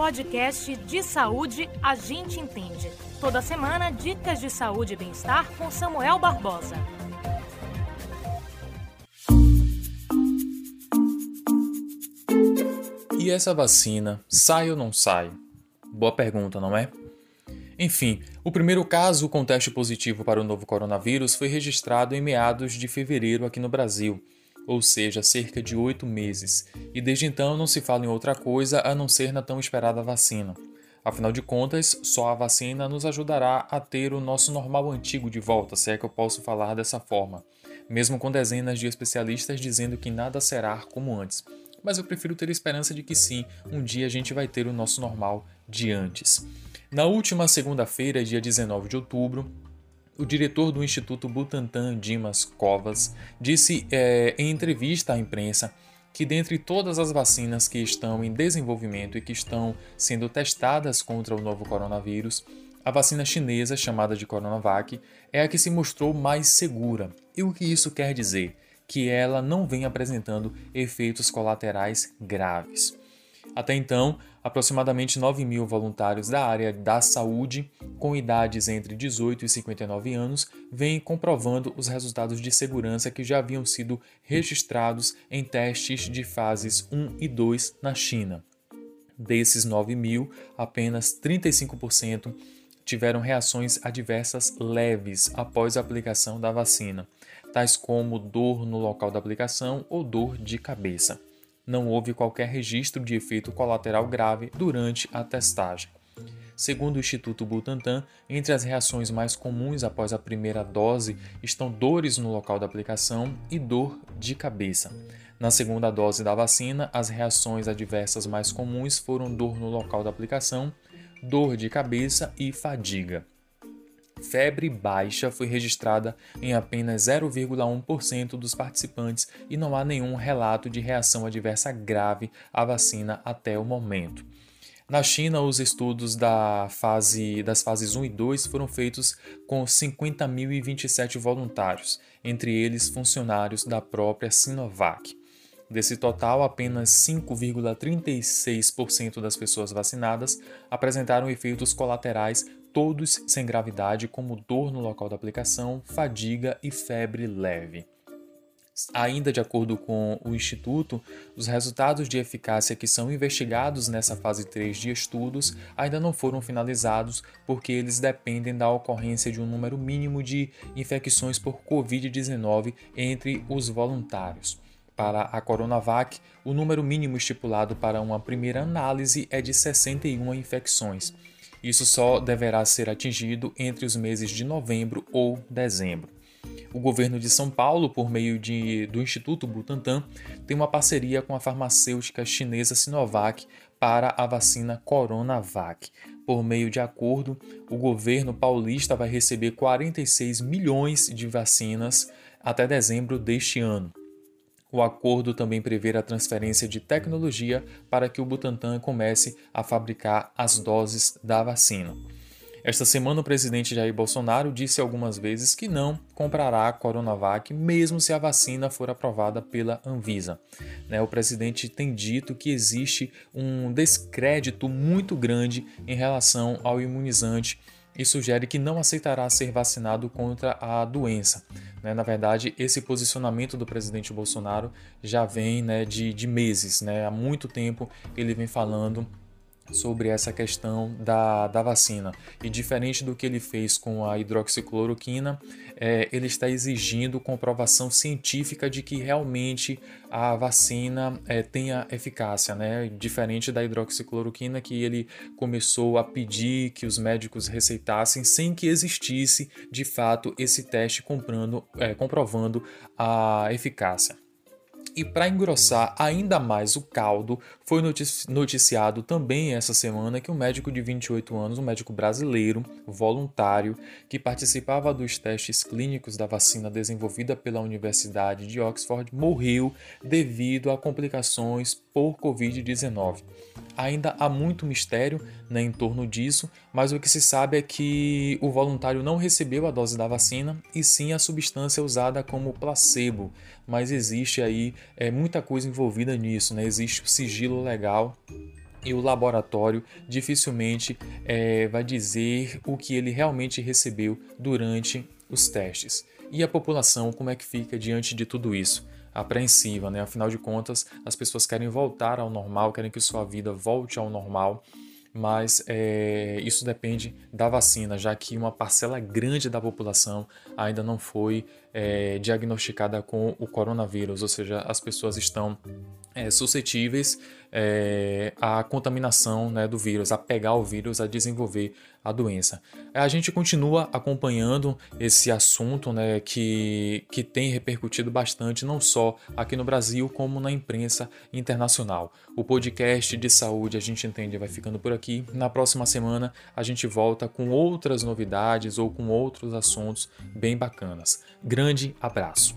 podcast de saúde A Gente Entende. Toda semana, dicas de saúde e bem-estar com Samuel Barbosa. E essa vacina, sai ou não sai? Boa pergunta, não é? Enfim, o primeiro caso com teste positivo para o novo coronavírus foi registrado em meados de fevereiro aqui no Brasil, ou seja, cerca de oito meses, e desde então não se fala em outra coisa a não ser na tão esperada vacina. Afinal de contas, só a vacina nos ajudará a ter o nosso normal antigo de volta, se é que eu posso falar dessa forma, mesmo com dezenas de especialistas dizendo que nada será como antes. Mas eu prefiro ter esperança de que sim, um dia a gente vai ter o nosso normal de antes. Na última segunda-feira, dia 19 de outubro, o diretor do Instituto Butantan, Dimas Covas, disse é, em entrevista à imprensa que dentre todas as vacinas que estão em desenvolvimento e que estão sendo testadas contra o novo coronavírus, a vacina chinesa, chamada de Coronavac, é a que se mostrou mais segura. E o que isso quer dizer? Que ela não vem apresentando efeitos colaterais graves. Até então, aproximadamente 9 mil voluntários da área da saúde, com idades entre 18 e 59 anos, vêm comprovando os resultados de segurança que já haviam sido registrados em testes de fases 1 e 2 na China. Desses 9 mil, apenas 35% tiveram reações adversas leves após a aplicação da vacina, tais como dor no local da aplicação ou dor de cabeça não houve qualquer registro de efeito colateral grave durante a testagem. Segundo o Instituto Butantan, entre as reações mais comuns após a primeira dose estão dores no local da aplicação e dor de cabeça. Na segunda dose da vacina, as reações adversas mais comuns foram dor no local da aplicação, dor de cabeça e fadiga febre baixa foi registrada em apenas 0,1% dos participantes e não há nenhum relato de reação adversa grave à vacina até o momento. Na China, os estudos da fase, das fases 1 e 2 foram feitos com 50.027 voluntários, entre eles funcionários da própria Sinovac. Desse total, apenas 5,36% das pessoas vacinadas apresentaram efeitos colaterais todos sem gravidade, como dor no local da aplicação, fadiga e febre leve. Ainda de acordo com o Instituto, os resultados de eficácia que são investigados nessa fase 3 de estudos ainda não foram finalizados porque eles dependem da ocorrência de um número mínimo de infecções por Covid-19 entre os voluntários. Para a Coronavac, o número mínimo estipulado para uma primeira análise é de 61 infecções. Isso só deverá ser atingido entre os meses de novembro ou dezembro. O governo de São Paulo, por meio de, do Instituto Butantan, tem uma parceria com a farmacêutica chinesa Sinovac para a vacina Coronavac. Por meio de acordo, o governo paulista vai receber 46 milhões de vacinas até dezembro deste ano. O acordo também prevê a transferência de tecnologia para que o Butantan comece a fabricar as doses da vacina. Esta semana, o presidente Jair Bolsonaro disse algumas vezes que não comprará a Coronavac, mesmo se a vacina for aprovada pela Anvisa. Né, o presidente tem dito que existe um descrédito muito grande em relação ao imunizante e sugere que não aceitará ser vacinado contra a doença. Né? Na verdade, esse posicionamento do presidente Bolsonaro já vem né, de, de meses. Né? Há muito tempo ele vem falando sobre essa questão da, da vacina. E diferente do que ele fez com a hidroxicloroquina, é, ele está exigindo comprovação científica de que realmente a vacina é, tenha eficácia, né? Diferente da hidroxicloroquina, que ele começou a pedir que os médicos receitassem sem que existisse de fato esse teste comprando, é, comprovando a eficácia. E para engrossar ainda mais o caldo, foi noticiado também essa semana que um médico de 28 anos, um médico brasileiro, voluntário, que participava dos testes clínicos da vacina desenvolvida pela Universidade de Oxford, morreu devido a complicações por Covid-19. Ainda há muito mistério né, em torno disso, mas o que se sabe é que o voluntário não recebeu a dose da vacina e sim a substância usada como placebo. Mas existe aí é, muita coisa envolvida nisso, né? existe o sigilo legal e o laboratório dificilmente é, vai dizer o que ele realmente recebeu durante os testes. E a população, como é que fica diante de tudo isso? Apreensiva, né? Afinal de contas, as pessoas querem voltar ao normal, querem que sua vida volte ao normal mas é, isso depende da vacina, já que uma parcela grande da população ainda não foi é, diagnosticada com o coronavírus, ou seja, as pessoas estão é, suscetíveis é, à contaminação né, do vírus, a pegar o vírus, a desenvolver a doença. A gente continua acompanhando esse assunto né, que, que tem repercutido bastante, não só aqui no Brasil, como na imprensa internacional. O podcast de saúde, a gente entende, vai ficando por aqui. Na próxima semana, a gente volta com outras novidades ou com outros assuntos bem bacanas. Grande abraço!